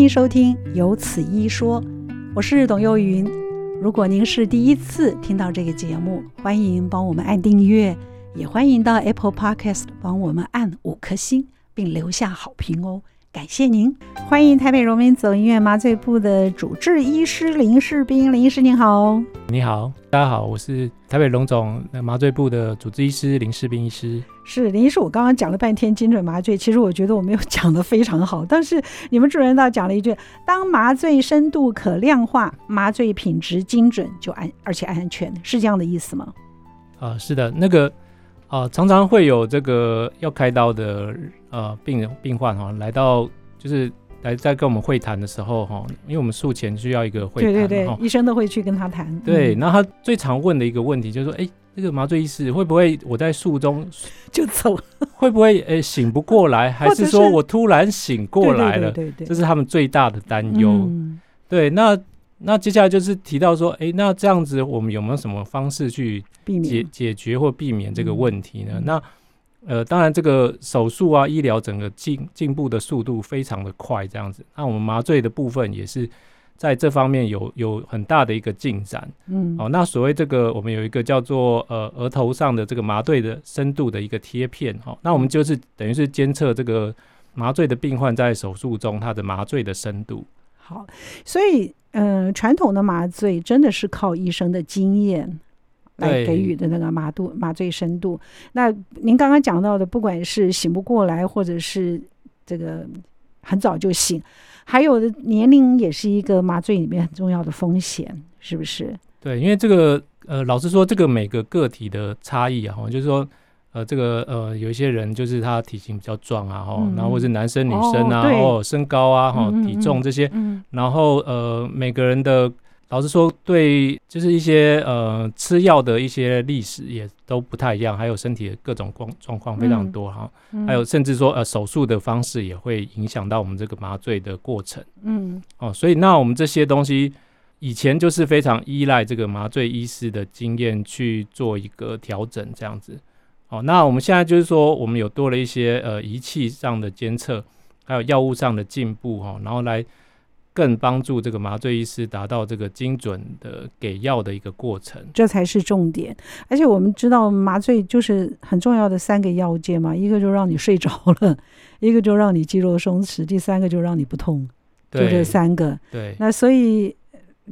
迎收听《有此医说》，我是董幼云。如果您是第一次听到这个节目，欢迎帮我们按订阅，也欢迎到 Apple Podcast 帮我们按五颗星，并留下好评哦。感谢您，欢迎台北荣民总医院麻醉部的主治医师林士斌，林医师您好。你好，大家好，我是台北荣总麻醉部的主治医师林士斌医师。是林医师，我刚刚讲了半天精准麻醉，其实我觉得我没有 讲得非常好，但是你们主任倒讲了一句：当麻醉深度可量化，麻醉品质精准就安，而且安全，是这样的意思吗？啊、呃，是的，那个。啊、呃，常常会有这个要开刀的呃病人病患哈、哦，来到就是来在跟我们会谈的时候哈、哦，因为我们术前需要一个会谈，对对对，哦、医生都会去跟他谈。对，那、嗯、他最常问的一个问题就是说，哎，这个麻醉医师会不会我在术中 就走？会不会诶醒不过来？还是说我突然醒过来了？对对，对，对对，这是他们最大的担忧。嗯、对，那。那接下来就是提到说，哎，那这样子我们有没有什么方式去解解决或避免这个问题呢？嗯、那呃，当然这个手术啊，医疗整个进进步的速度非常的快，这样子。那我们麻醉的部分也是在这方面有有很大的一个进展。嗯，哦，那所谓这个我们有一个叫做呃额头上的这个麻醉的深度的一个贴片，哈、哦，那我们就是等于是监测这个麻醉的病患在手术中他的麻醉的深度。好，所以。嗯、呃，传统的麻醉真的是靠医生的经验来给予的那个麻度麻醉深度。那您刚刚讲到的，不管是醒不过来，或者是这个很早就醒，还有的年龄也是一个麻醉里面很重要的风险，是不是？对，因为这个呃，老实说，这个每个个体的差异啊，就是说。呃，这个呃，有一些人就是他体型比较壮啊，哈、嗯，然后或是男生女生啊，哦，哦，身高啊，哈、嗯，体重这些，嗯、然后呃，每个人的老实说，对，就是一些呃吃药的一些历史也都不太一样，还有身体的各种状状况非常多哈，嗯、还有甚至说呃手术的方式也会影响到我们这个麻醉的过程，嗯，哦，所以那我们这些东西以前就是非常依赖这个麻醉医师的经验去做一个调整，这样子。哦，那我们现在就是说，我们有多了一些呃仪器上的监测，还有药物上的进步哈、哦，然后来更帮助这个麻醉医师达到这个精准的给药的一个过程，这才是重点。而且我们知道麻醉就是很重要的三个要件嘛，一个就让你睡着了，一个就让你肌肉松弛，第三个就让你不痛，对就这三个。对，那所以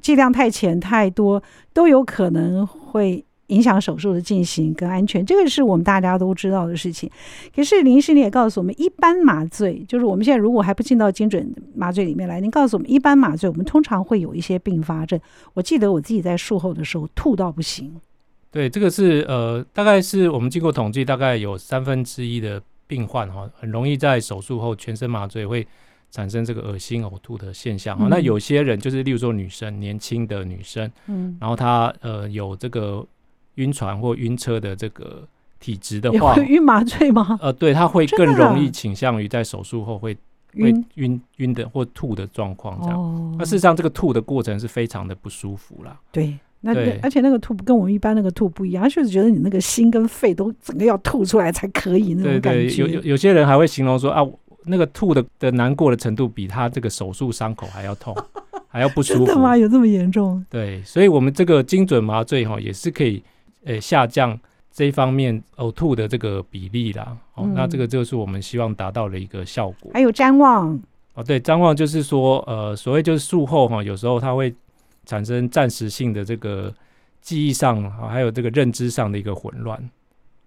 剂量太浅太多都有可能会。影响手术的进行跟安全，这个是我们大家都知道的事情。可是林医师，你也告诉我们，一般麻醉就是我们现在如果还不进到精准麻醉里面来，您告诉我们，一般麻醉我们通常会有一些并发症。我记得我自己在术后的时候吐到不行。对，这个是呃，大概是我们经过统计，大概有三分之一的病患哈，很容易在手术后全身麻醉会产生这个恶心呕吐的现象。嗯、那有些人就是，例如说女生，年轻的女生，嗯，然后她呃有这个。晕船或晕车的这个体质的话，晕麻醉吗？呃，对，他会更容易倾向于在手术后会会晕晕的或吐的状况这样。哦、那事实上，这个吐的过程是非常的不舒服啦。对，那对而且那个吐跟我们一般那个吐不一样，他就是觉得你那个心跟肺都整个要吐出来才可以那种感觉。对对，有有有些人还会形容说啊，那个吐的的难过的程度比他这个手术伤口还要痛，还要不舒服。真的吗？有这么严重？对，所以我们这个精准麻醉哈也是可以。诶，下降这一方面呕吐的这个比例啦，哦，嗯、那这个就是我们希望达到的一个效果。还有瞻望哦，对，譫妄就是说，呃，所谓就是术后哈，有时候它会产生暂时性的这个记忆上啊，还有这个认知上的一个混乱，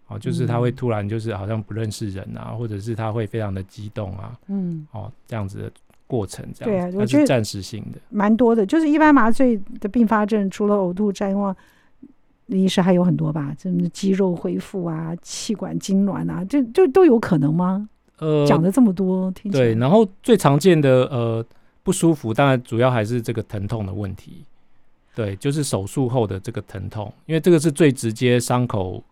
哦，就是他会突然就是好像不认识人啊，嗯、或者是他会非常的激动啊，嗯，哦，这样子的过程，这样对啊，我觉得暂时性的蛮多的，就是一般麻醉的并发症，除了呕吐、譫妄。医师还有很多吧，什么肌肉恢复啊、气管痉挛啊，这这都有可能吗？呃，讲了这么多，听对。然后最常见的呃不舒服，当然主要还是这个疼痛的问题。对，就是手术后的这个疼痛，因为这个是最直接伤口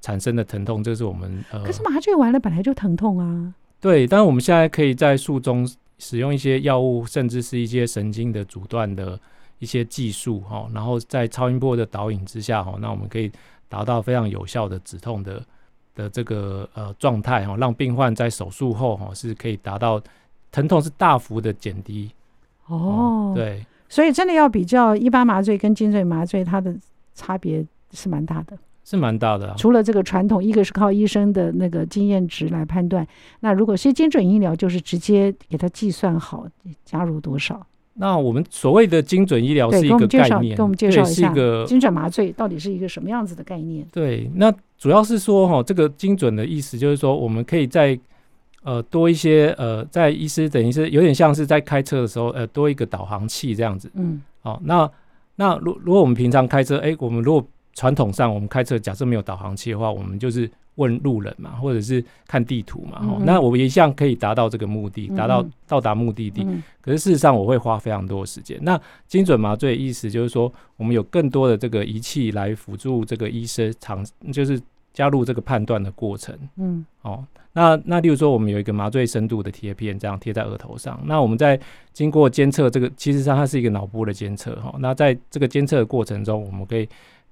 产生的疼痛，这是我们呃。可是麻醉完了本来就疼痛啊。对，但是我们现在可以在术中使用一些药物，甚至是一些神经的阻断的。一些技术哈，然后在超音波的导引之下哈，那我们可以达到非常有效的止痛的的这个呃状态哈，让病患在手术后哈是可以达到疼痛是大幅的减低哦，对，所以真的要比较一般麻醉跟精准麻醉，它的差别是蛮大的。是蛮大的、啊，除了这个传统，一个是靠医生的那个经验值来判断，那如果是精准医疗，就是直接给他计算好加入多少。那我们所谓的精准医疗是一个概念，给我们介绍一下，一个精准麻醉到底是一个什么样子的概念？对，那主要是说哈，这个精准的意思就是说，我们可以在呃多一些呃，在医师等于是有点像是在开车的时候呃多一个导航器这样子。嗯，好，那那如如果我们平常开车，哎，我们如果传统上，我们开车假设没有导航器的话，我们就是问路人嘛，或者是看地图嘛。那我们一向可以达到这个目的，达到到达目的地。可是事实上，我会花非常多的时间。那精准麻醉意思就是说，我们有更多的这个仪器来辅助这个医生，长就是加入这个判断的过程。嗯，哦，那那例如说，我们有一个麻醉深度的贴片，这样贴在额头上。那我们在经过监测这个，其实上它是一个脑波的监测哈。那在这个监测的过程中，我们可以。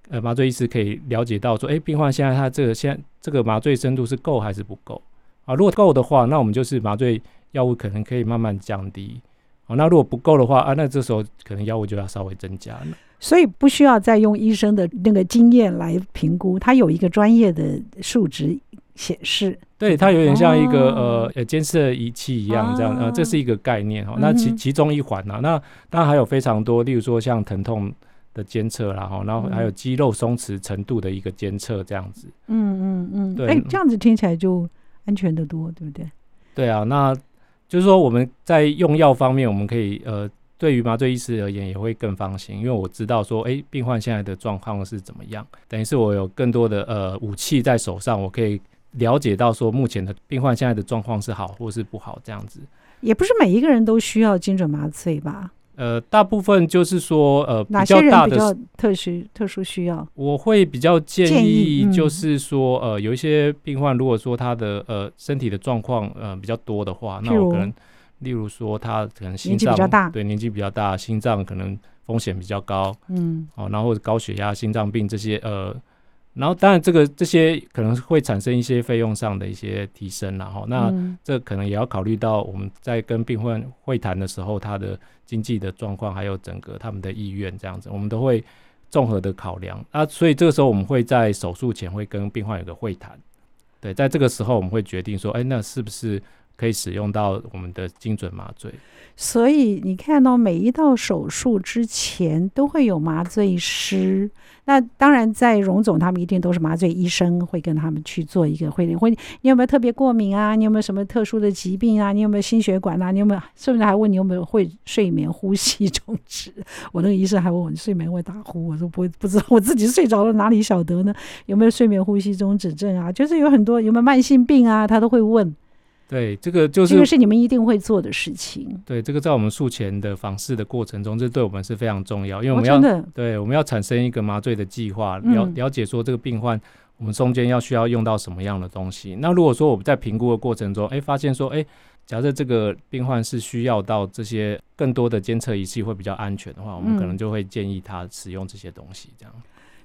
呃，麻醉医师可以了解到说，哎、欸，病患现在他这个现在这个麻醉深度是够还是不够啊？如果够的话，那我们就是麻醉药物可能可以慢慢降低。哦，那如果不够的话啊，那这时候可能药物就要稍微增加了。所以不需要再用医生的那个经验来评估，他有一个专业的数值显示。对，它有点像一个、哦、呃监测仪器一样，这样、啊、呃，这是一个概念哈。那其其中一环啊，那当然还有非常多，例如说像疼痛。的监测，然后，然后还有肌肉松弛程度的一个监测，这样子。嗯嗯嗯，对，哎，这样子听起来就安全的多，对不对？对啊，那就是说我们在用药方面，我们可以呃，对于麻醉医师而言也会更放心，因为我知道说，哎，病患现在的状况是怎么样，等于是我有更多的呃武器在手上，我可以了解到说目前的病患现在的状况是好或是不好，这样子。也不是每一个人都需要精准麻醉吧？呃，大部分就是说，呃，比较特殊特殊需要？我会比较建议，就是说，呃，有一些病患，如果说他的呃身体的状况呃比较多的话，那我可能，例如说他可能心脏比较大，对，年纪比较大，心脏可能风险比较高，嗯，哦，然后高血压、心脏病这些，呃。然后，当然，这个这些可能会产生一些费用上的一些提升，然后那这可能也要考虑到我们在跟病患会谈的时候，他的经济的状况，还有整个他们的意愿这样子，我们都会综合的考量啊。所以这个时候，我们会在手术前会跟病患有个会谈，对，在这个时候我们会决定说，哎，那是不是可以使用到我们的精准麻醉？所以你看到每一道手术之前都会有麻醉师，那当然在荣总他们一定都是麻醉医生会跟他们去做一个会诊会，你有没有特别过敏啊？你有没有什么特殊的疾病啊？你有没有心血管啊？你有没有甚至还问你有没有会睡眠呼吸中止？我那个医生还问我，你睡眠会打呼？我说不会，不知道 我自己睡着了哪里晓得呢？有没有睡眠呼吸中止症啊？就是有很多有没有慢性病啊？他都会问。对，这个就是这个是你们一定会做的事情。对，这个在我们术前的访视的过程中，这对我们是非常重要，因为我们要、哦、对我们要产生一个麻醉的计划，了了解说这个病患我们中间要需要用到什么样的东西。那如果说我们在评估的过程中，哎，发现说，哎，假设这个病患是需要到这些更多的监测仪器会比较安全的话，我们可能就会建议他使用这些东西，这样。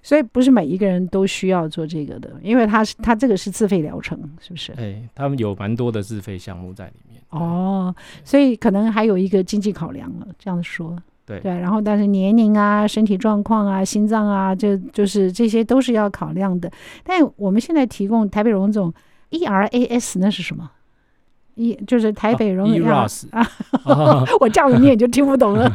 所以不是每一个人都需要做这个的，因为他是他这个是自费疗程，是不是？哎，他们有蛮多的自费项目在里面。哦，所以可能还有一个经济考量了，这样说。对对，然后但是年龄啊、身体状况啊、心脏啊，就就是这些都是要考量的。但我们现在提供台北荣总 ERAS 那是什么？一就是台北荣总啊，我这样子念就听不懂了。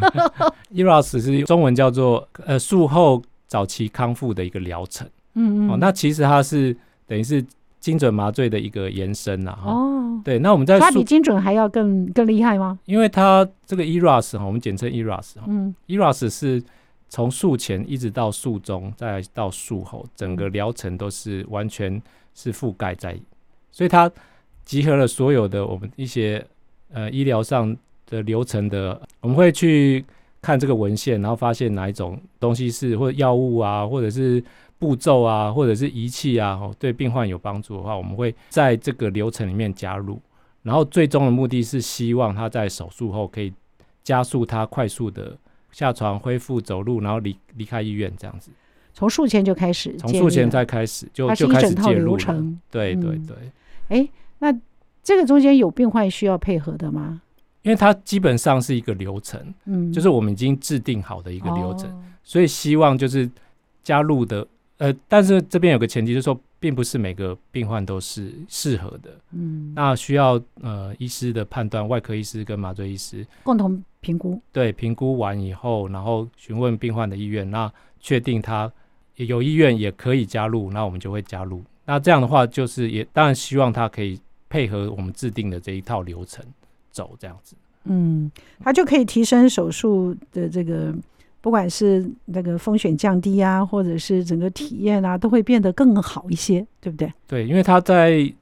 ERAS 是中文叫做呃术后。早期康复的一个疗程，嗯嗯，哦，那其实它是等于是精准麻醉的一个延伸呐，哦，对，那我们在它比精准还要更更厉害吗？因为它这个 ERAS 哈，我们简称 ERAS 哈，嗯，ERAS 是从术前一直到术中，再到术后，整个疗程都是完全是覆盖在，所以它集合了所有的我们一些呃医疗上的流程的，我们会去。看这个文献，然后发现哪一种东西是或者药物啊，或者是步骤啊，或者是仪器啊，对病患有帮助的话，我们会在这个流程里面加入。然后最终的目的是希望他在手术后可以加速他快速的下床、恢复走路，然后离离开医院这样子。从术前就开始，从术前再开始就就开始介入了。对对对。哎、嗯，那这个中间有病患需要配合的吗？因为它基本上是一个流程，嗯，就是我们已经制定好的一个流程，哦、所以希望就是加入的，呃，但是这边有个前提，就是说，并不是每个病患都是适合的，嗯，那需要呃医师的判断，外科医师跟麻醉医师共同评估，对，评估完以后，然后询问病患的意愿，那确定他有意愿也可以加入，那我们就会加入。那这样的话，就是也当然希望他可以配合我们制定的这一套流程走，这样子。嗯，他就可以提升手术的这个，不管是那个风险降低啊，或者是整个体验啊，都会变得更好一些，对不对？对，因为他在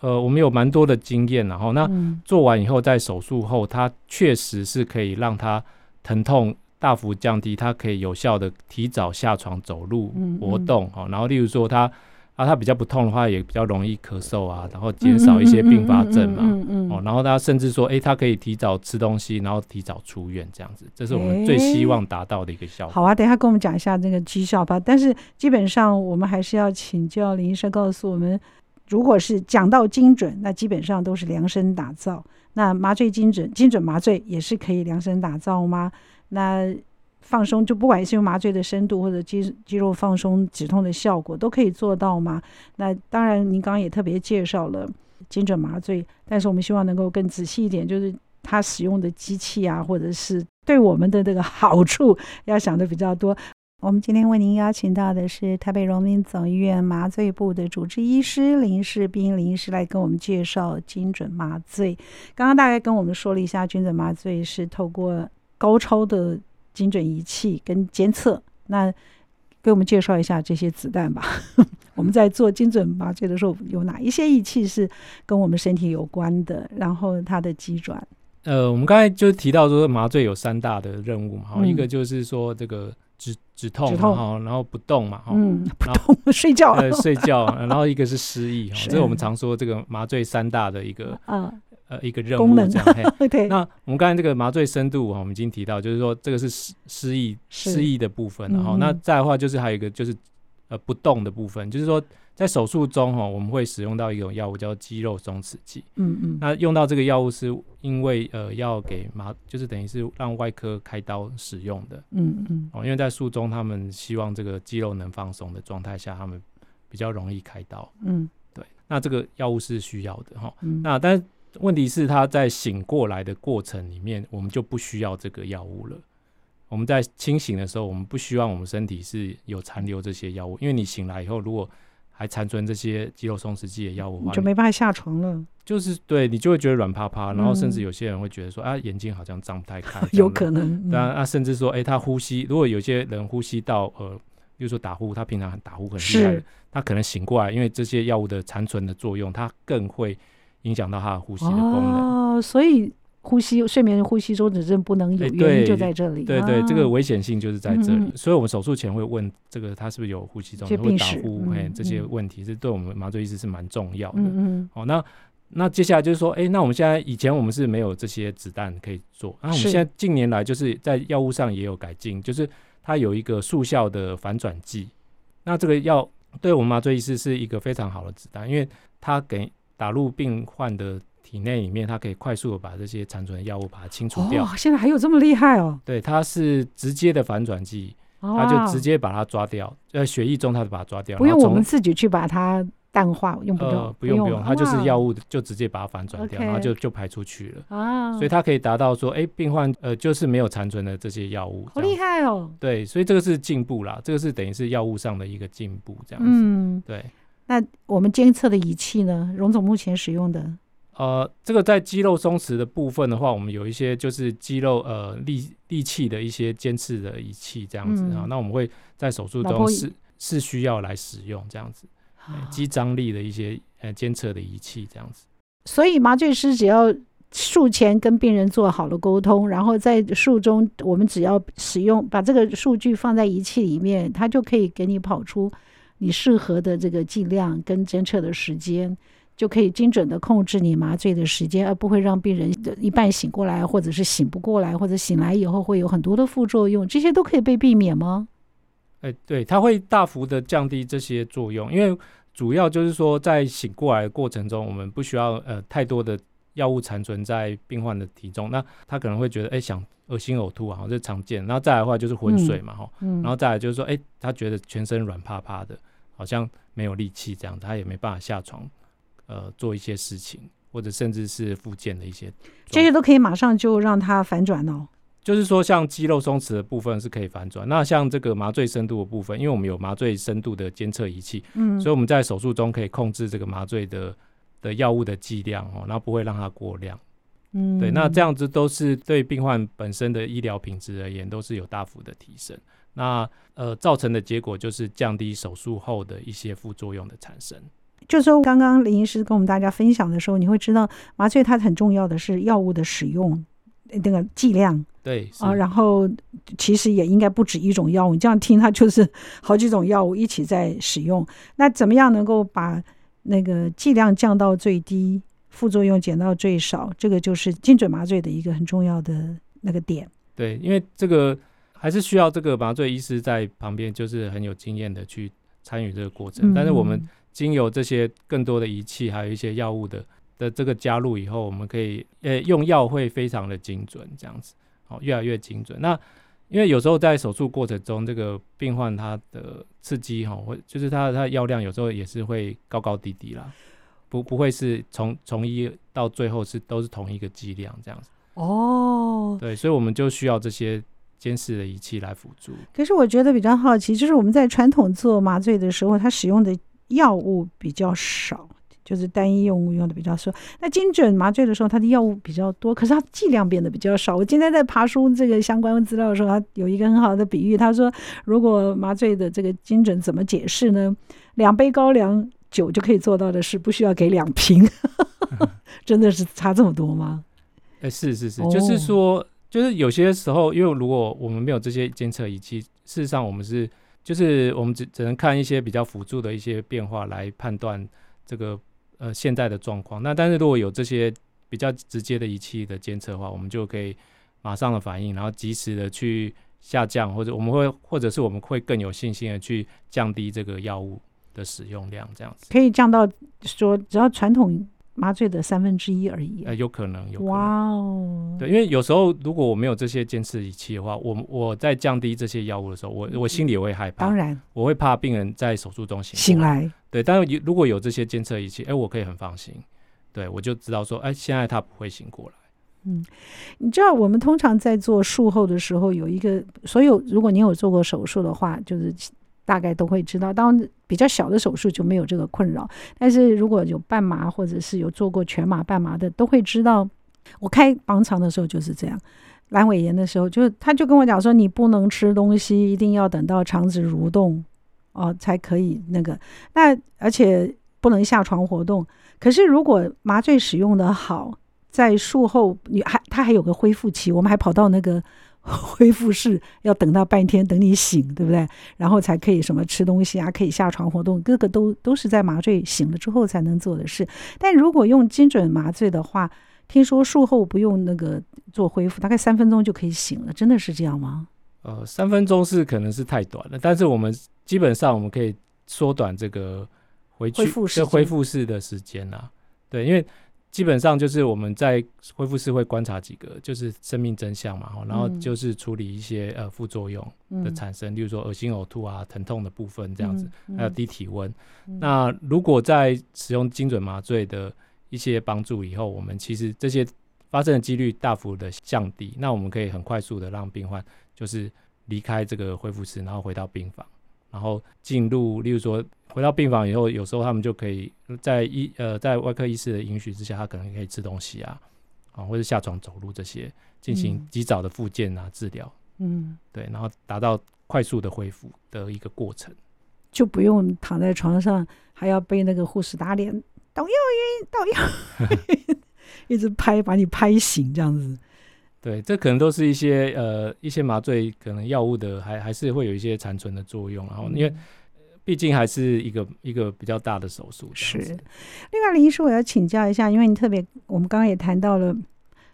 呃，我们有蛮多的经验，然后那做完以后，在手术后，他确实是可以让他疼痛大幅降低，他可以有效的提早下床走路活动啊、嗯嗯，然后例如说他。啊，他比较不痛的话，也比较容易咳嗽啊，然后减少一些并发症嘛。哦，然后他甚至说，哎、欸，他可以提早吃东西，然后提早出院，这样子，这是我们最希望达到的一个效果。欸、好啊，等一下跟我们讲一下这个绩效吧。但是基本上，我们还是要请教林医生告诉我们，如果是讲到精准，那基本上都是量身打造。那麻醉精准，精准麻醉也是可以量身打造吗？那放松就不管是用麻醉的深度或者肌肌肉放松止痛的效果都可以做到吗？那当然，您刚刚也特别介绍了精准麻醉，但是我们希望能够更仔细一点，就是它使用的机器啊，或者是对我们的这个好处要想的比较多。我们今天为您邀请到的是台北荣民总医院麻醉部的主治医师林世斌林医师来跟我们介绍精准麻醉。刚刚大概跟我们说了一下，精准麻醉是透过高超的。精准仪器跟监测，那给我们介绍一下这些子弹吧。我们在做精准麻醉的时候，有哪一些仪器是跟我们身体有关的？然后它的机转。呃，我们刚才就提到说麻醉有三大的任务嘛，哈、嗯，一个就是说这个止止痛，然后然后不动嘛，哈，嗯，不动睡觉，呃，睡觉，然后一个是失忆，哈，这是我们常说这个麻醉三大的一个，嗯。呃，一个任务这样。对。那我们刚才这个麻醉深度哈，我们已经提到，就是说这个是失失忆失忆的部分。然后、嗯、那再的话，就是还有一个就是呃不动的部分，就是说在手术中哈，我们会使用到一种药物叫肌肉松弛剂。嗯嗯。那用到这个药物是因为呃要给麻，就是等于是让外科开刀使用的。嗯嗯。哦，因为在术中他们希望这个肌肉能放松的状态下，他们比较容易开刀。嗯。对。那这个药物是需要的哈。嗯。那但是。问题是他在醒过来的过程里面，我们就不需要这个药物了。我们在清醒的时候，我们不希望我们身体是有残留这些药物，因为你醒来以后，如果还残存这些肌肉松弛剂的药物的话，就没办法下床了。就是对你就会觉得软趴趴，然后甚至有些人会觉得说、嗯、啊，眼睛好像张不太开，有可能。当然啊，甚至说，哎、欸，他呼吸，如果有些人呼吸道呃，比如说打呼，他平常很打呼很厉害，他可能醒过来，因为这些药物的残存的作用，他更会。影响到他的呼吸的功能哦，所以呼吸睡眠呼吸中止症不能有原因就在这里。对对，对，这个危险性就是在这里。嗯、所以我们手术前会问这个他是不是有呼吸中会打呼，哎、嗯，这些问题是对我们麻醉医师是蛮重要的。嗯嗯。哦，那那接下来就是说，哎，那我们现在以前我们是没有这些子弹可以做，那我们现在近年来就是在药物上也有改进，就是它有一个速效的反转剂。那这个药对我们麻醉医师是一个非常好的子弹，因为它给。打入病患的体内里面，它可以快速的把这些残存的药物把它清除掉。哦，现在还有这么厉害哦？对，它是直接的反转剂，它就直接把它抓掉。在血液中，它就把它抓掉，不用我们自己去把它淡化，用不用？呃，不用不用，它就是药物就直接把它反转掉，然后就就排出去了。啊，所以它可以达到说，哎，病患呃就是没有残存的这些药物。好厉害哦！对，所以这个是进步啦，这个是等于是药物上的一个进步，这样子。嗯，对。那我们监测的仪器呢？荣总目前使用的，呃，这个在肌肉松弛的部分的话，我们有一些就是肌肉呃力力气的一些监测的仪器这样子啊、嗯。那我们会在手术中是是需要来使用这样子，肌张力的一些呃监测的仪器这样子。所以麻醉师只要术前跟病人做好了沟通，然后在术中我们只要使用把这个数据放在仪器里面，它就可以给你跑出。你适合的这个剂量跟监测的时间，就可以精准的控制你麻醉的时间，而不会让病人一半醒过来，或者是醒不过来，或者醒来以后会有很多的副作用，这些都可以被避免吗？哎，对，它会大幅的降低这些作用，因为主要就是说在醒过来的过程中，我们不需要呃太多的药物残存在病患的体中，那他可能会觉得，哎、欸，想恶心呕吐啊，这是常见。然后再来的话就是昏睡嘛，哈、嗯，然后再来就是说，哎、欸，他觉得全身软趴趴的，好像没有力气这样，他也没办法下床，呃，做一些事情，或者甚至是复健的一些，这些都可以马上就让他反转哦。就是说，像肌肉松弛的部分是可以反转。那像这个麻醉深度的部分，因为我们有麻醉深度的监测仪器，嗯，所以我们在手术中可以控制这个麻醉的的药物的剂量哦，然后不会让它过量。嗯，对，那这样子都是对病患本身的医疗品质而言都是有大幅的提升。那呃，造成的结果就是降低手术后的一些副作用的产生。就是说，刚刚林医师跟我们大家分享的时候，你会知道麻醉它很重要的是药物的使用。那个剂量对啊，然后其实也应该不止一种药物。你这样听，它就是好几种药物一起在使用。那怎么样能够把那个剂量降到最低，副作用减到最少？这个就是精准麻醉的一个很重要的那个点。对，因为这个还是需要这个麻醉医师在旁边，就是很有经验的去参与这个过程。嗯、但是我们经由这些更多的仪器，还有一些药物的。的这个加入以后，我们可以呃用药会非常的精准，这样子，哦，越来越精准。那因为有时候在手术过程中，这个病患他的刺激哈，会就是他他的药量有时候也是会高高低低啦，不不会是从从一到最后是都是同一个剂量这样子。哦，对，所以我们就需要这些监视的仪器来辅助。可是我觉得比较好奇，就是我们在传统做麻醉的时候，它使用的药物比较少。就是单一用物用的比较少，那精准麻醉的时候，它的药物比较多，可是它剂量变得比较少。我今天在爬书这个相关资料的时候，它有一个很好的比喻，他说，如果麻醉的这个精准怎么解释呢？两杯高粱酒就可以做到的事，不需要给两瓶，真的是差这么多吗？哎、欸，是是是，就是说，就是有些时候，因为如果我们没有这些监测仪器，事实上我们是，就是我们只只能看一些比较辅助的一些变化来判断这个。呃，现在的状况，那但是如果有这些比较直接的仪器的监测的话，我们就可以马上的反应，然后及时的去下降，或者我们会，或者是我们会更有信心的去降低这个药物的使用量，这样子可以降到说只要传统。麻醉的三分之一而已，呃，有可能，有可能。哇哦，对，因为有时候如果我没有这些监视仪器的话，我我在降低这些药物的时候，我我心里也会害怕。当然，我会怕病人在手术中醒醒来。对，但是如果有这些监测仪器，哎，我可以很放心。对，我就知道说，哎，现在他不会醒过来。嗯，你知道我们通常在做术后的时候，有一个所有，如果你有做过手术的话，就是。大概都会知道，当比较小的手术就没有这个困扰。但是如果有半麻或者是有做过全麻、半麻的，都会知道。我开盲肠的时候就是这样，阑尾炎的时候，就是他就跟我讲说，你不能吃东西，一定要等到肠子蠕动哦才可以那个。那而且不能下床活动。可是如果麻醉使用的好，在术后你还他还有个恢复期，我们还跑到那个。恢复室要等到半天，等你醒，对不对？然后才可以什么吃东西啊，可以下床活动，各个都都是在麻醉醒了之后才能做的事。但如果用精准麻醉的话，听说术后不用那个做恢复，大概三分钟就可以醒了，真的是这样吗？呃，三分钟是可能是太短了，但是我们基本上我们可以缩短这个回去这恢复室的时间啊。对，因为。基本上就是我们在恢复室会观察几个，就是生命真相嘛，然后就是处理一些呃副作用的产生，例如说恶心呕吐啊、疼痛的部分这样子，还有低体温。那如果在使用精准麻醉的一些帮助以后，我们其实这些发生的几率大幅的降低，那我们可以很快速的让病患就是离开这个恢复室，然后回到病房。然后进入，例如说回到病房以后，有时候他们就可以在医呃在外科医师的允许之下，他可能可以吃东西啊，啊或者下床走路这些，进行及早的复健啊治疗，嗯，对，然后达到快速的恢复的一个过程，就不用躺在床上还要被那个护士打脸，倒药晕，倒药。晕，一直拍把你拍醒这样子。对，这可能都是一些呃一些麻醉可能药物的还还是会有一些残存的作用，然后因为毕竟还是一个一个比较大的手术。是，另外林医师，我要请教一下，因为你特别我们刚刚也谈到了，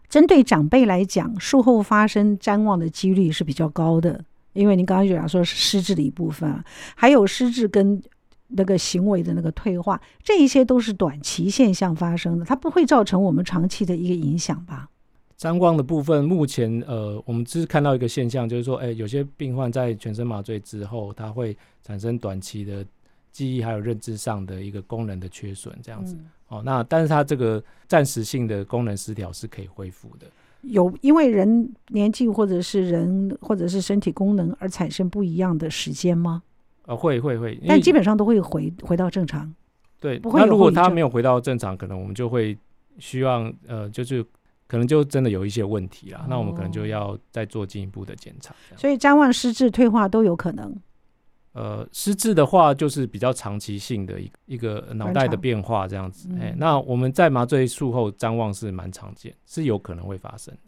针对长辈来讲，术后发生谵妄的几率是比较高的，因为您刚刚就讲说是失智的一部分啊，还有失智跟那个行为的那个退化，这一些都是短期现象发生的，它不会造成我们长期的一个影响吧？譫妄的部分，目前呃，我们只是看到一个现象，就是说，哎，有些病患在全身麻醉之后，他会产生短期的记忆还有认知上的一个功能的缺损，这样子。嗯、哦，那但是他这个暂时性的功能失调是可以恢复的。有因为人年纪或者是人或者是身体功能而产生不一样的时间吗？呃，会会会，但基本上都会回回到正常。对，不会。那如果他没有回到正常，可能我们就会希望呃，就是可能就真的有一些问题了。哦、那我们可能就要再做进一步的检查。所以张望失智退化都有可能。呃，失智的话就是比较长期性的一一个脑袋的变化这样子。哎、嗯，那我们在麻醉术后张望是蛮常见，是有可能会发生的。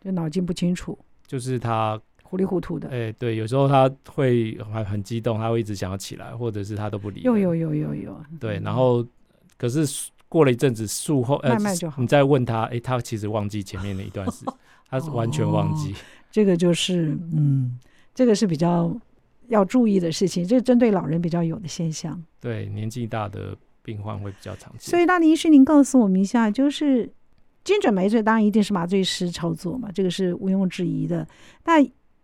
就脑筋不清楚，就是他糊里糊涂的。哎，对，有时候他会还很激动，他会一直想要起来，或者是他都不理。有有有有有。对，然后可是过了一阵子术后，慢慢就好。你再问他，哎，他其实忘记前面的一段事，他是完全忘记。哦、这个就是，嗯，这个是比较要注意的事情，这是针对老人比较有的现象。对，年纪大的病患会比较常见。所以，那林医师，您告诉我们一下，就是。精准麻醉当然一定是麻醉师操作嘛，这个是毋庸置疑的。那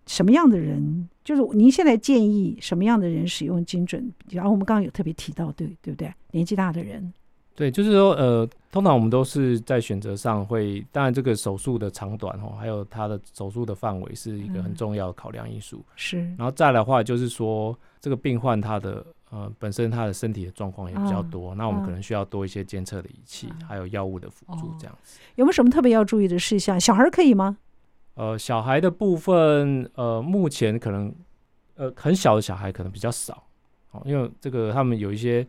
什么样的人，就是您现在建议什么样的人使用精准？然后我们刚刚有特别提到，对对不对？年纪大的人，对，就是说，呃，通常我们都是在选择上会，当然这个手术的长短哦，还有它的手术的范围是一个很重要的考量因素。嗯、是，然后再来的话，就是说这个病患他的。呃，本身他的身体的状况也比较多，啊、那我们可能需要多一些监测的仪器，啊、还有药物的辅助，这样子。有没有什么特别要注意的事项？小孩可以吗？呃，小孩的部分，呃，目前可能，呃，很小的小孩可能比较少，哦，因为这个他们有一些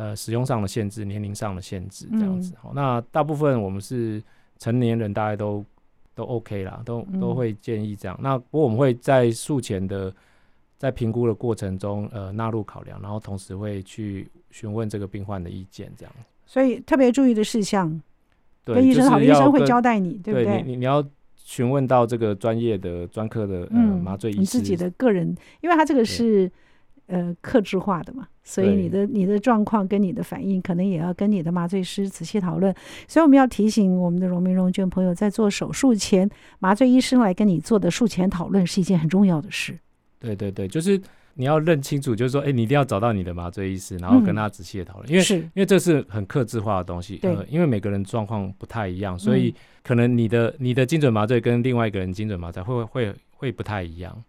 呃使用上的限制，年龄上的限制，这样子。好、嗯，那大部分我们是成年人，大概都都 OK 啦，都都会建议这样。嗯、那不过我们会在术前的。在评估的过程中，呃，纳入考量，然后同时会去询问这个病患的意见，这样。所以特别注意的事项，对，跟医生好，医生会交代你，对不对？你你要询问到这个专业的专科的呃麻醉医师，你自己的个人，因为他这个是呃克制化的嘛，所以你的你的状况跟你的反应，可能也要跟你的麻醉师仔细讨论。所以我们要提醒我们的荣民荣眷朋友，在做手术前，麻醉医生来跟你做的术前讨论是一件很重要的事。对对对，就是你要认清楚，就是说，哎，你一定要找到你的麻醉医师，然后跟他仔细的讨论，嗯、因为是因为这是很克制化的东西，对呃，因为每个人状况不太一样，所以可能你的你的精准麻醉跟另外一个人精准麻醉会会会不太一样。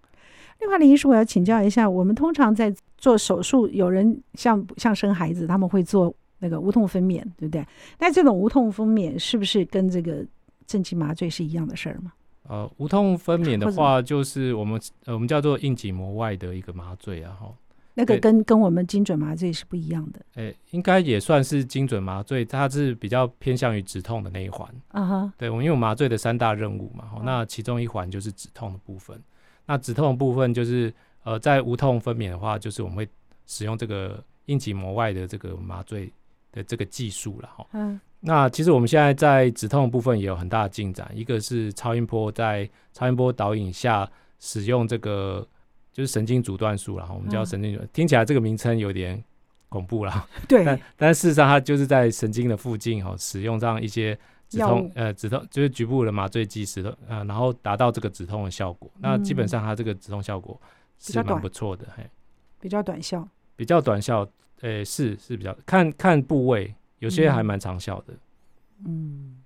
另外，林医师，我要请教一下，我们通常在做手术，有人像像生孩子，他们会做那个无痛分娩，对不对？那这种无痛分娩是不是跟这个镇静麻醉是一样的事儿吗？呃，无痛分娩的话，就是我们呃，我们叫做硬脊膜外的一个麻醉啊，哈，那个跟跟我们精准麻醉是不一样的。诶、欸，应该也算是精准麻醉，它是比较偏向于止痛的那一环。啊哈，对，我们有麻醉的三大任务嘛，哦、那其中一环就是止痛的部分。那止痛的部分就是呃，在无痛分娩的话，就是我们会使用这个硬颈膜外的这个麻醉的这个技术了，哈。嗯。那其实我们现在在止痛的部分也有很大的进展，一个是超音波，在超音波导引下使用这个就是神经阻断术，然后我们叫神经阻，嗯、听起来这个名称有点恐怖啦。对，但但事实上它就是在神经的附近哈，使用这样一些止痛呃止痛就是局部的麻醉剂止痛呃，然后达到这个止痛的效果。嗯、那基本上它这个止痛效果是蛮不错的，嘿，比较短效，比较短效，呃、欸，是是比较看看部位。有些还蛮长效的，嗯，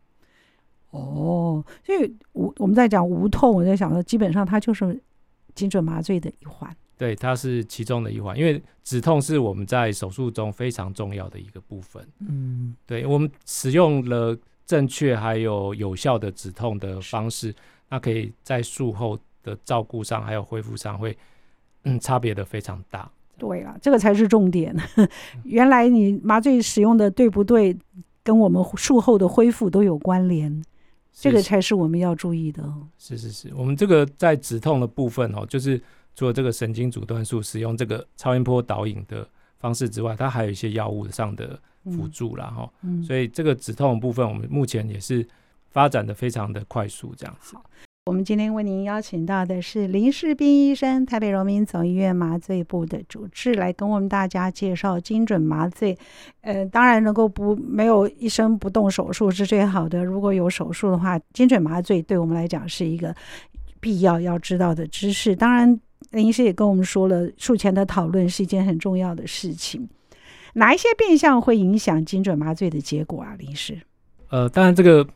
哦，所以无我们在讲无痛，我在想说，基本上它就是精准麻醉的一环，对，它是其中的一环，因为止痛是我们在手术中非常重要的一个部分，嗯，对，我们使用了正确还有有效的止痛的方式，那可以在术后的照顾上还有恢复上会，嗯，差别的非常大。对了，这个才是重点。原来你麻醉使用的对不对，跟我们术后的恢复都有关联，是这个才是我们要注意的。是是是，我们这个在止痛的部分哦，就是除了这个神经阻断术使用这个超音波导引的方式之外，它还有一些药物上的辅助啦哈。嗯，所以这个止痛的部分，我们目前也是发展的非常的快速，这样子。我们今天为您邀请到的是林世斌医生，台北荣民总医院麻醉部的主治，来跟我们大家介绍精准麻醉。呃，当然能够不没有医生不动手术是最好的。如果有手术的话，精准麻醉对我们来讲是一个必要要知道的知识。当然，林医师也跟我们说了，术前的讨论是一件很重要的事情。哪一些变相会影响精准麻醉的结果啊，林医师？呃，当然这个。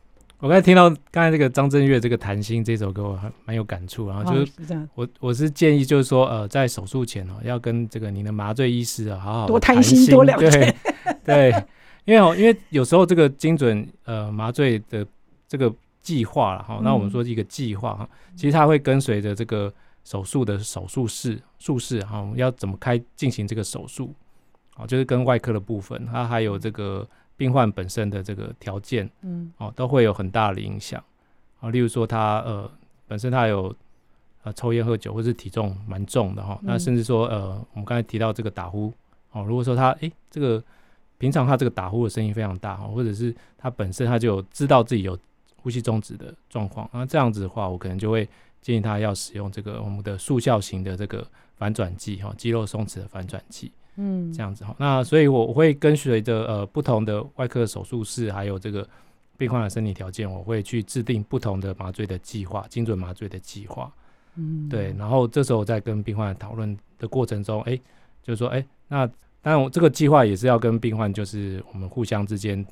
我刚才听到刚才这个张震岳这个《谈心》这首歌，我还蛮有感触。然后就是我我是建议，就是说呃，在手术前哦，要跟这个您的麻醉医师啊，好好多谈心，多了解。对，因为哦，因为有时候这个精准呃麻醉的这个计划了哈，那我们说一个计划哈，其实它会跟随着这个手术的手术室术室哈，要怎么开进行这个手术啊，就是跟外科的部分，它还有这个。病患本身的这个条件，嗯，哦，都会有很大的影响啊。例如说他，呃本身他有呃抽烟喝酒，或是体重蛮重的哈、哦。那甚至说，呃，我们刚才提到这个打呼，哦，如果说他诶这个平常他这个打呼的声音非常大哈，或者是他本身他就知道自己有呼吸中止的状况，那这样子的话，我可能就会建议他要使用这个我们的速效型的这个反转剂哈，肌肉松弛的反转剂。嗯，这样子哈，那所以我会跟随着呃不同的外科手术室，还有这个病患的身体条件，我会去制定不同的麻醉的计划，精准麻醉的计划。嗯，对，然后这时候我在跟病患讨论的过程中，哎、欸，就是说，哎、欸，那当然我这个计划也是要跟病患，就是我们互相之间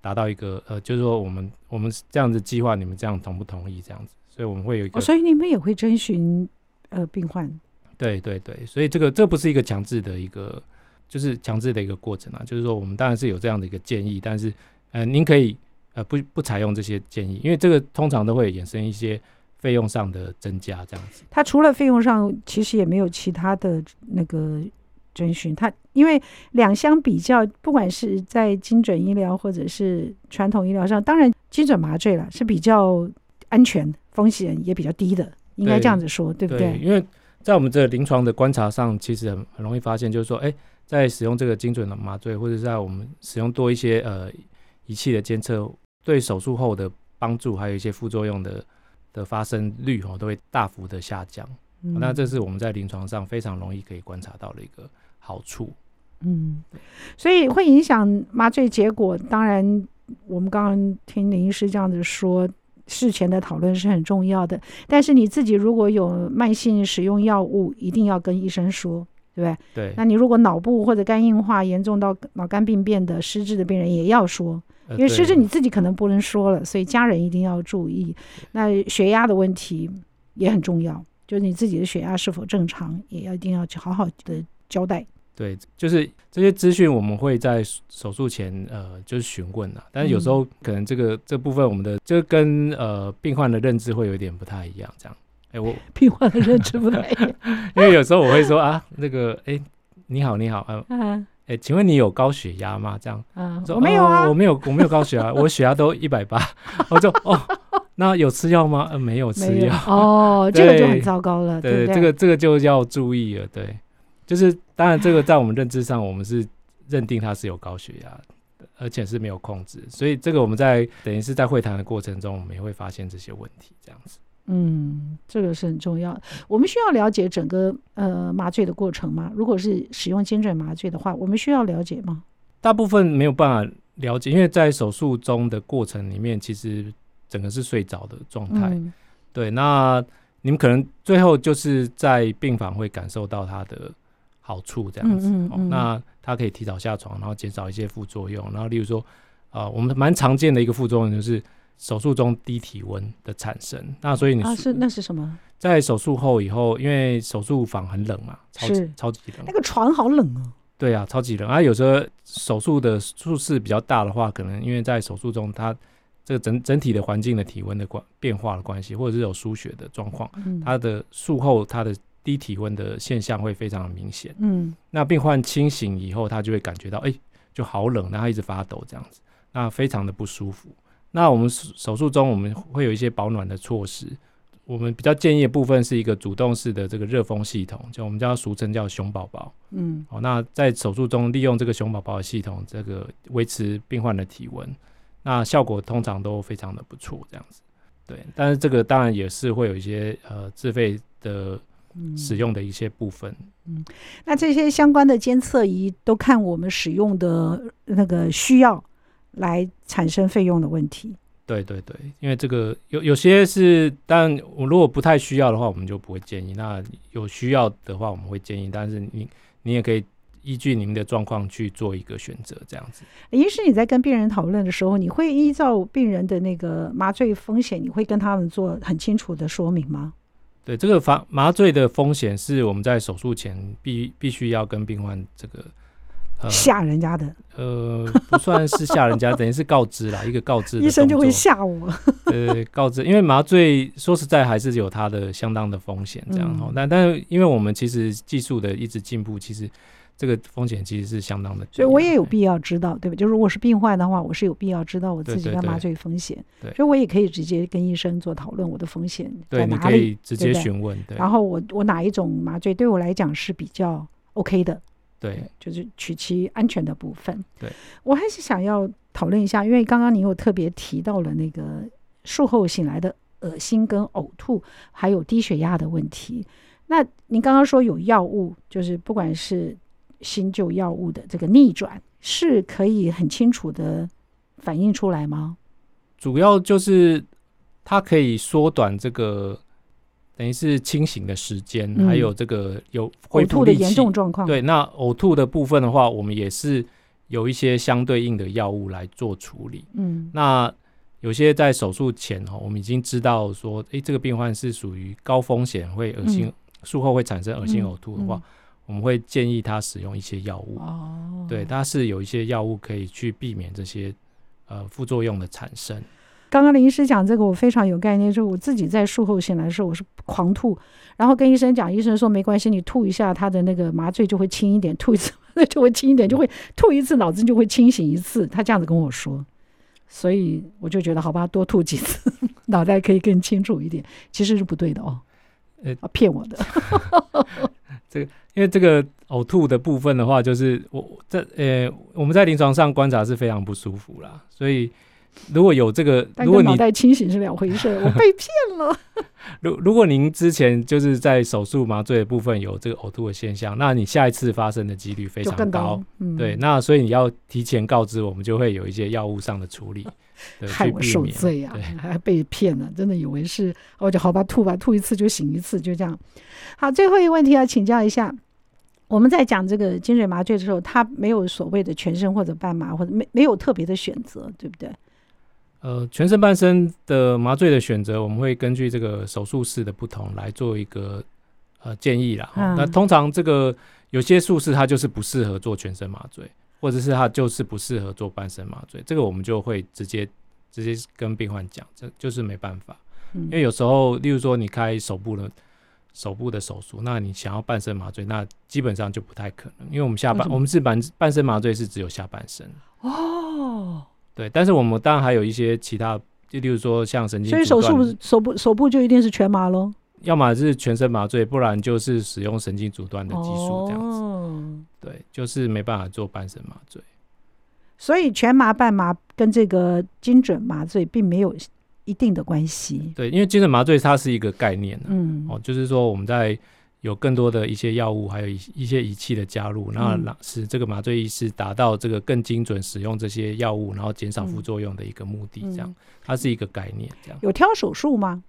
达到一个呃，就是说我们我们这样子计划，你们这样同不同意这样子？所以我们会有一个，哦、所以你们也会征询呃病患。对对对，所以这个这不是一个强制的一个，就是强制的一个过程啊。就是说，我们当然是有这样的一个建议，但是，呃，您可以呃不不采用这些建议，因为这个通常都会衍生一些费用上的增加，这样子。它除了费用上，其实也没有其他的那个遵循。它因为两相比较，不管是在精准医疗或者是传统医疗上，当然精准麻醉了是比较安全，风险也比较低的，应该这样子说，对，对不对？对，因为在我们这临床的观察上，其实很很容易发现，就是说，哎，在使用这个精准的麻醉，或者在我们使用多一些呃仪器的监测，对手术后的帮助，还有一些副作用的的发生率哦，都会大幅的下降。嗯。那这是我们在临床上非常容易可以观察到的一个好处。嗯，所以会影响麻醉结果。当然，我们刚刚听林医师这样子说。事前的讨论是很重要的，但是你自己如果有慢性使用药物，一定要跟医生说，对不对？对。那你如果脑部或者肝硬化严重到脑肝病变的失智的病人，也要说，因为失智你自己可能不能说了，所以家人一定要注意。那血压的问题也很重要，就是你自己的血压是否正常，也要一定要去好好的交代。对，就是这些资讯我们会在手术前呃，就是询问啊，但是有时候可能这个、嗯、这部分我们的就跟呃病患的认知会有点不太一样，这样。哎，我病患的认知不太一样，因为有时候我会说啊，那个哎，你好，你好，呃，哎、啊，请问你有高血压吗？这样，啊，说我没有啊，哦、我没有，我没有高血压，我血压都一百八，我就哦，那有吃药吗？呃，没有吃药，哦，这个就很糟糕了，对，对对，这个这个就要注意了，对。就是当然，这个在我们认知上，我们是认定他是有高血压，而且是没有控制，所以这个我们在等于是在会谈的过程中，我们也会发现这些问题，这样子。嗯，这个是很重要。我们需要了解整个呃麻醉的过程吗？如果是使用精准麻醉的话，我们需要了解吗？大部分没有办法了解，因为在手术中的过程里面，其实整个是睡着的状态。嗯。对，那你们可能最后就是在病房会感受到它的。好处这样子，嗯嗯嗯，那它可以提早下床，然后减少一些副作用。然后，例如说，啊、呃，我们蛮常见的一个副作用就是手术中低体温的产生。那所以你是、啊、是那是什么？在手术后以后，因为手术房很冷嘛，超级超级冷，那个床好冷哦。对啊，超级冷。啊，有时候手术的术室比较大的话，可能因为在手术中，它这个整整体的环境的体温的关变化的关系，或者是有输血的状况，嗯、它的术后它的。低体温的现象会非常的明显，嗯，那病患清醒以后，他就会感觉到，哎、欸，就好冷，然后一直发抖这样子，那非常的不舒服。那我们手术中我们会有一些保暖的措施，我们比较建议的部分是一个主动式的这个热风系统，就我们叫俗称叫熊宝宝，嗯，好，那在手术中利用这个熊宝宝的系统，这个维持病患的体温，那效果通常都非常的不错，这样子。对，但是这个当然也是会有一些呃自费的使用的一些部分。嗯，嗯，那这些相关的监测仪都看我们使用的那个需要来产生费用的问题。对对对，因为这个有有些是，但我如果不太需要的话，我们就不会建议。那有需要的话，我们会建议。但是你你也可以依据您的状况去做一个选择，这样子。医师，你在跟病人讨论的时候，你会依照病人的那个麻醉风险，你会跟他们做很清楚的说明吗？对，这个麻麻醉的风险是我们在手术前必必须要跟病患这个。吓人家的，呃，不算是吓人家，等于是告知啦，一个告知。医生就会吓我。呃，告知，因为麻醉说实在还是有它的相当的风险，这样哈、嗯。但但是，因为我们其实技术的一直进步，其实这个风险其实是相当的。所以我也有必要知道，对吧？就如果是病患的话，我是有必要知道我自己的麻醉风险。对，所以我也可以直接跟医生做讨论，我的风险在哪里？对，你可以直接询问。对，然后我我哪一种麻醉对我来讲是比较 OK 的？对，就是取其安全的部分。对，我还是想要讨论一下，因为刚刚你有特别提到了那个术后醒来的恶心跟呕吐，还有低血压的问题。那您刚刚说有药物，就是不管是新旧药物的这个逆转，是可以很清楚的反映出来吗？主要就是它可以缩短这个。等于是清醒的时间，还有这个有恢复的严重状况。对，那呕吐的部分的话，我们也是有一些相对应的药物来做处理。嗯，那有些在手术前哈，我们已经知道说，诶，这个病患是属于高风险，会恶心，术后会产生恶心呕吐的话，我们会建议他使用一些药物。哦，对，它是有一些药物可以去避免这些呃副作用的产生。刚刚林医师讲这个，我非常有概念。就是我自己在术后醒来的时候，我是狂吐，然后跟医生讲，医生说没关系，你吐一下，他的那个麻醉就会轻一点，吐一次那就会轻一点，就会吐一次，脑子就会清醒一次。他这样子跟我说，所以我就觉得好吧，多吐几次，脑袋可以更清楚一点。其实是不对的哦，呃，骗我的。这个因为这个呕吐的部分的话，就是我在呃我们在临床上观察是非常不舒服啦，所以。如果有这个，如果你脑袋清醒是两回事，我被骗了。如如果您之前就是在手术麻醉的部分有这个呕吐的现象，那你下一次发生的几率非常高。高嗯、对，那所以你要提前告知我们，就会有一些药物上的处理。害我受罪啊！还被骗了，真的以为是，我就好吧，吐吧，吐一次就醒一次，就这样。好，最后一个问题要请教一下，我们在讲这个精准麻醉的时候，它没有所谓的全身或者半麻，或者没没有特别的选择，对不对？呃，全身半身的麻醉的选择，我们会根据这个手术室的不同来做一个呃建议啦。嗯、那通常这个有些术式它就是不适合做全身麻醉，或者是它就是不适合做半身麻醉，这个我们就会直接直接跟病患讲，这就是没办法。嗯、因为有时候，例如说你开手部的手部的手术，那你想要半身麻醉，那基本上就不太可能，因为我们下半我们是半半身麻醉是只有下半身哦。对，但是我们当然还有一些其他，就例如说像神经，所以手术手部手部就一定是全麻喽？要么是全身麻醉，不然就是使用神经阻断的技术这样子。哦、对，就是没办法做半身麻醉。所以全麻、半麻跟这个精准麻醉并没有一定的关系。对，因为精准麻醉它是一个概念、啊、嗯，哦，就是说我们在。有更多的一些药物，还有一一些仪器的加入，然后使这个麻醉医师达到这个更精准使用这些药物，然后减少副作用的一个目的。这样，它是一个概念。这样有挑手术吗？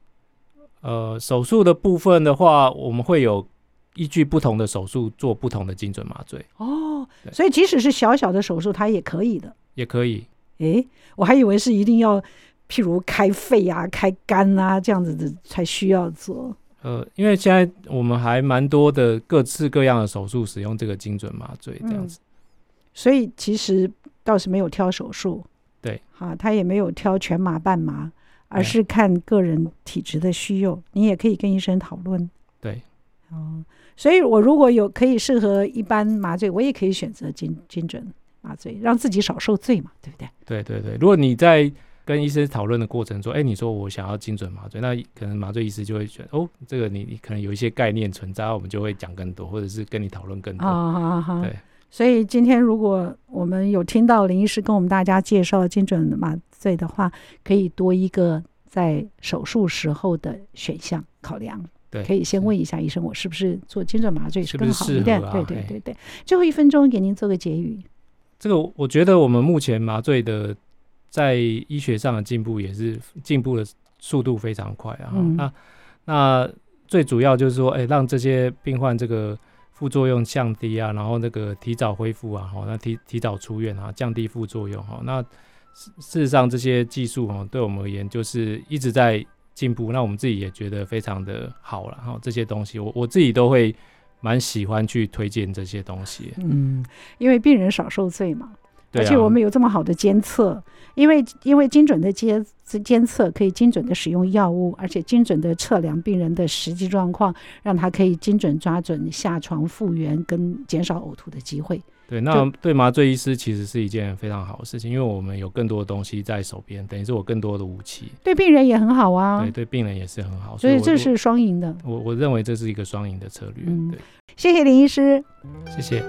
呃，手术的部分的话，我们会有依据不同的手术做不同的精准麻醉。哦，所以即使是小小的手术，它也可以的。也可以。诶，我还以为是一定要，譬如开肺啊、开肝啊这样子的才需要做。呃，因为现在我们还蛮多的各式各样的手术使用这个精准麻醉这样子，嗯，所以其实倒是没有挑手术，对，好，他也没有挑全麻半麻，而是看个人体质的需要，你也可以跟医生讨论，对，哦，所以我如果有可以适合一般麻醉，我也可以选择精精准麻醉，让自己少受罪嘛，对不对？对对对，如果你在。跟医生讨论的过程说，哎，你说我想要精准麻醉，那可能麻醉医师就会觉得，哦，这个你你可能有一些概念存在，我们就会讲更多，或者是跟你讨论更多。好好好。对，所以今天如果我们有听到林医师跟我们大家介绍精准麻醉的话，可以多一个在手术时候的选项考量。对，可以先问一下医生，我是不是做精准麻醉是更好一点？对对对对。最后一分钟给您做个结语。这个我觉得我们目前麻醉的在医学上的进步也是进步的速度非常快啊。嗯、那那最主要就是说，哎，让这些病患这个副作用降低啊，然后那个提早恢复啊，好，那提提早出院啊，降低副作用哈。那事实上这些技术哈，对我们而言就是一直在。进步，那我们自己也觉得非常的好了哈。这些东西，我我自己都会蛮喜欢去推荐这些东西。嗯，因为病人少受罪嘛，而且我们有这么好的监测，因为因为精准的监监测可以精准的使用药物，而且精准的测量病人的实际状况，让他可以精准抓准下床复原跟减少呕吐的机会。对，那对麻醉医师其实是一件非常好的事情，因为我们有更多的东西在手边，等于是我更多的武器。对病人也很好啊。对，对病人也是很好，所以这是双赢的。我我认为这是一个双赢的策略。嗯，对，谢谢林医师，谢谢。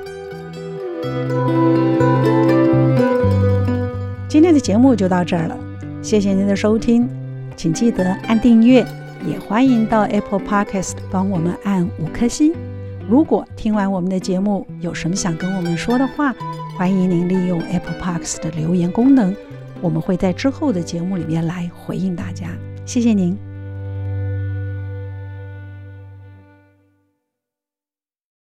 今天的节目就到这儿了，谢谢您的收听，请记得按订阅，也欢迎到 Apple Podcast 帮我们按五颗星。如果听完我们的节目有什么想跟我们说的话，欢迎您利用 Apple Podcast 的留言功能，我们会在之后的节目里面来回应大家。谢谢您。